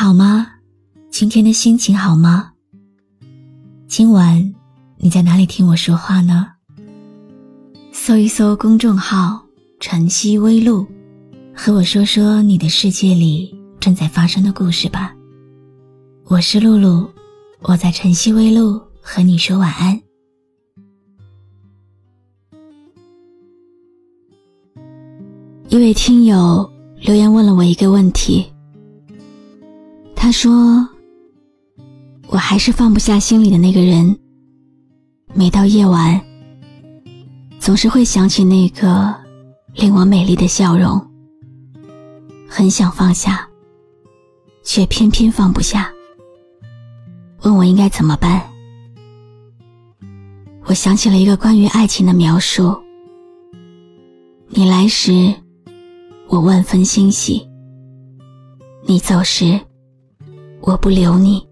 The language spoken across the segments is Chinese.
好吗？今天的心情好吗？今晚你在哪里听我说话呢？搜一搜公众号“晨曦微露”，和我说说你的世界里正在发生的故事吧。我是露露，我在晨曦微露和你说晚安。一位听友留言问了我一个问题。他说：“我还是放不下心里的那个人。每到夜晚，总是会想起那个令我美丽的笑容，很想放下，却偏偏放不下。问我应该怎么办？我想起了一个关于爱情的描述：你来时，我万分欣喜；你走时。”我不留你，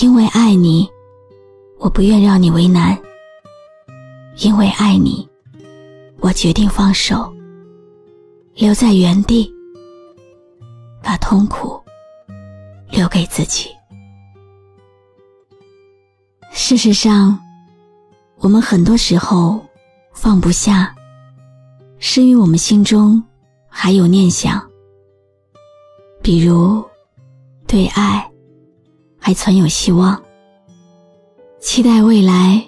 因为爱你，我不愿让你为难。因为爱你，我决定放手，留在原地，把痛苦留给自己。事实上，我们很多时候放不下，是因为我们心中还有念想，比如。对爱还存有希望，期待未来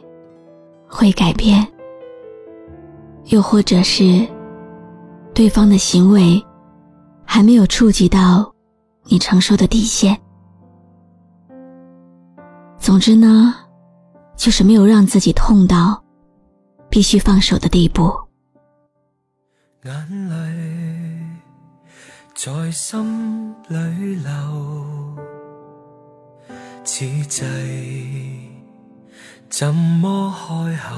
会改变，又或者是对方的行为还没有触及到你承受的底线。总之呢，就是没有让自己痛到必须放手的地步。在心里流，此际怎么开口？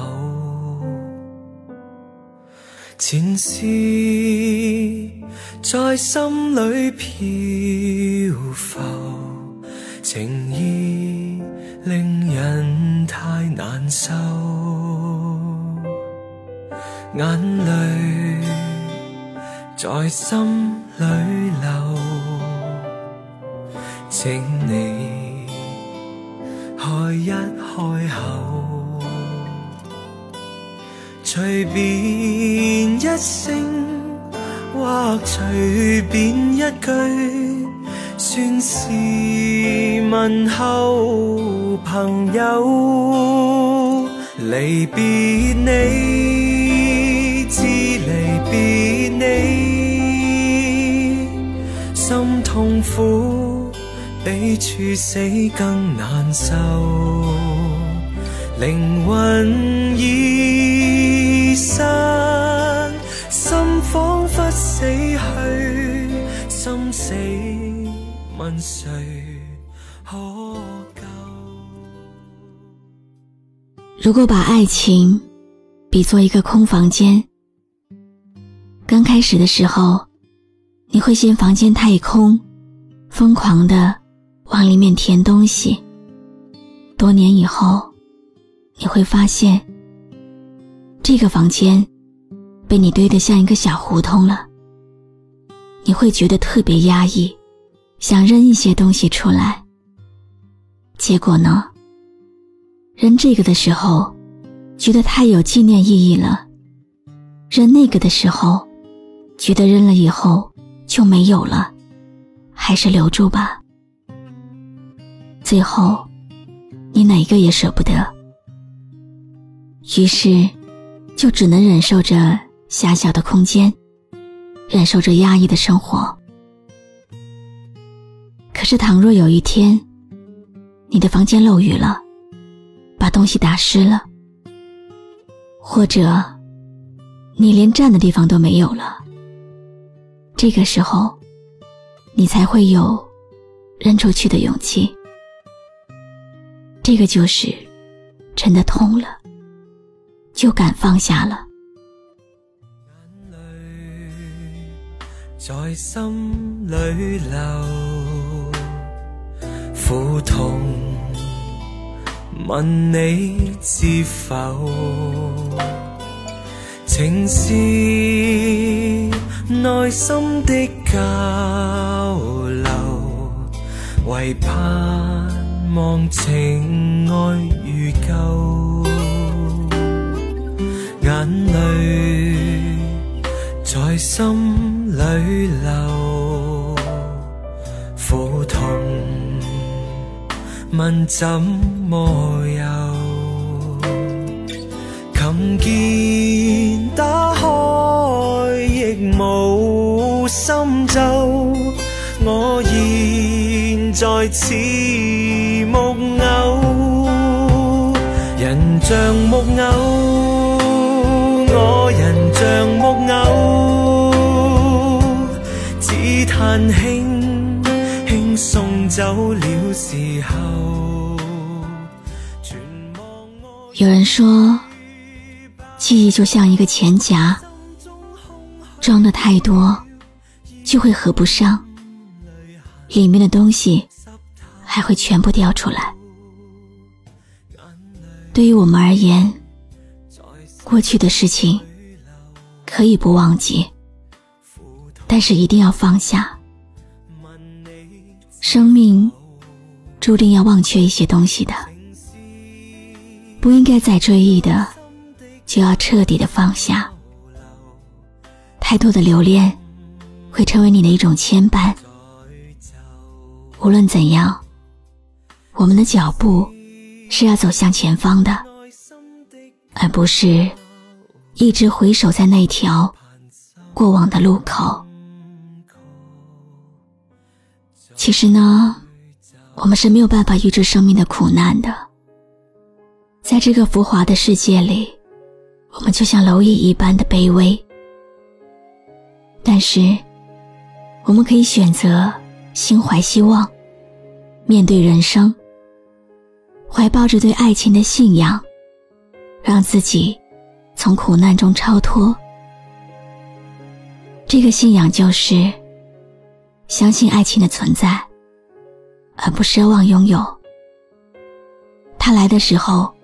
前事在心里漂浮，情意令人太难受，眼泪。在心里流，请你开一开口，随便一声或随便一句，算是问候朋友。离别你，处死更难受，灵魂已散，心仿佛死去，心死问谁可救？如果把爱情比作一个空房间，刚开始的时候。你会嫌房间太空，疯狂的往里面填东西。多年以后，你会发现，这个房间被你堆得像一个小胡同了。你会觉得特别压抑，想扔一些东西出来。结果呢，扔这个的时候，觉得太有纪念意义了；扔那个的时候，觉得扔了以后。就没有了，还是留住吧。最后，你哪个也舍不得，于是，就只能忍受着狭小的空间，忍受着压抑的生活。可是，倘若有一天，你的房间漏雨了，把东西打湿了，或者，你连站的地方都没有了。这个时候，你才会有扔出去的勇气。这个就是真的通了，就敢放下了。眼泪在心里流，苦痛问你知否？情是内心的交流，唯盼望情爱如旧，眼泪在心里流，苦痛问怎么有？琴键打开亦无心奏，我现在似像木偶，我人像木偶，只叹轻轻送走了时候，全忘我有人说，记忆就像一个钱夹，装的太多就会合不上，里面的东西还会全部掉出来。对于我们而言，过去的事情可以不忘记，但是一定要放下。生命注定要忘却一些东西的，不应该再追忆的，就要彻底的放下。太多的留恋会成为你的一种牵绊。无论怎样，我们的脚步是要走向前方的，而不是一直回首在那条过往的路口。其实呢，我们是没有办法预知生命的苦难的。在这个浮华的世界里，我们就像蝼蚁一般的卑微。但是，我们可以选择心怀希望，面对人生，怀抱着对爱情的信仰，让自己从苦难中超脱。这个信仰就是相信爱情的存在，而不奢望拥有。他来的时候，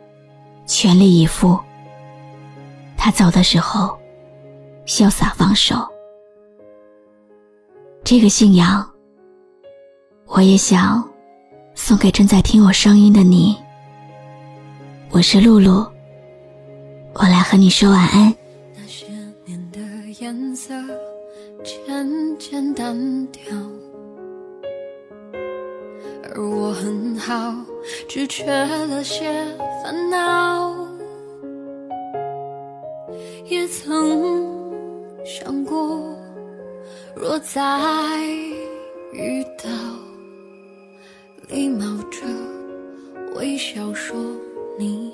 全力以赴；他走的时候，潇洒放手。这个信仰，我也想送给正在听我声音的你。我是露露，我来和你说晚安。那些年的颜色渐渐淡掉，而我很好，只缺了些烦恼。也曾想过。若再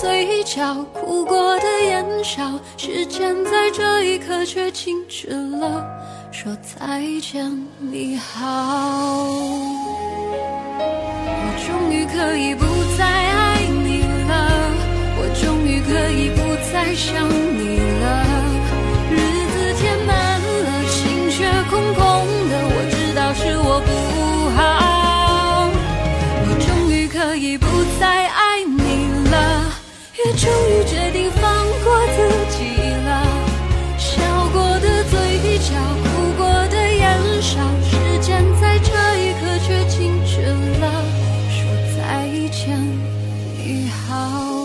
嘴角，哭过的眼梢，时间在这一刻却静止了，说再见你好。我终于可以不再爱你了，我终于可以不再想你了，终于决定放过自己了。笑过的嘴角，哭过的眼梢，时间在这一刻却静止了。说再见，你好。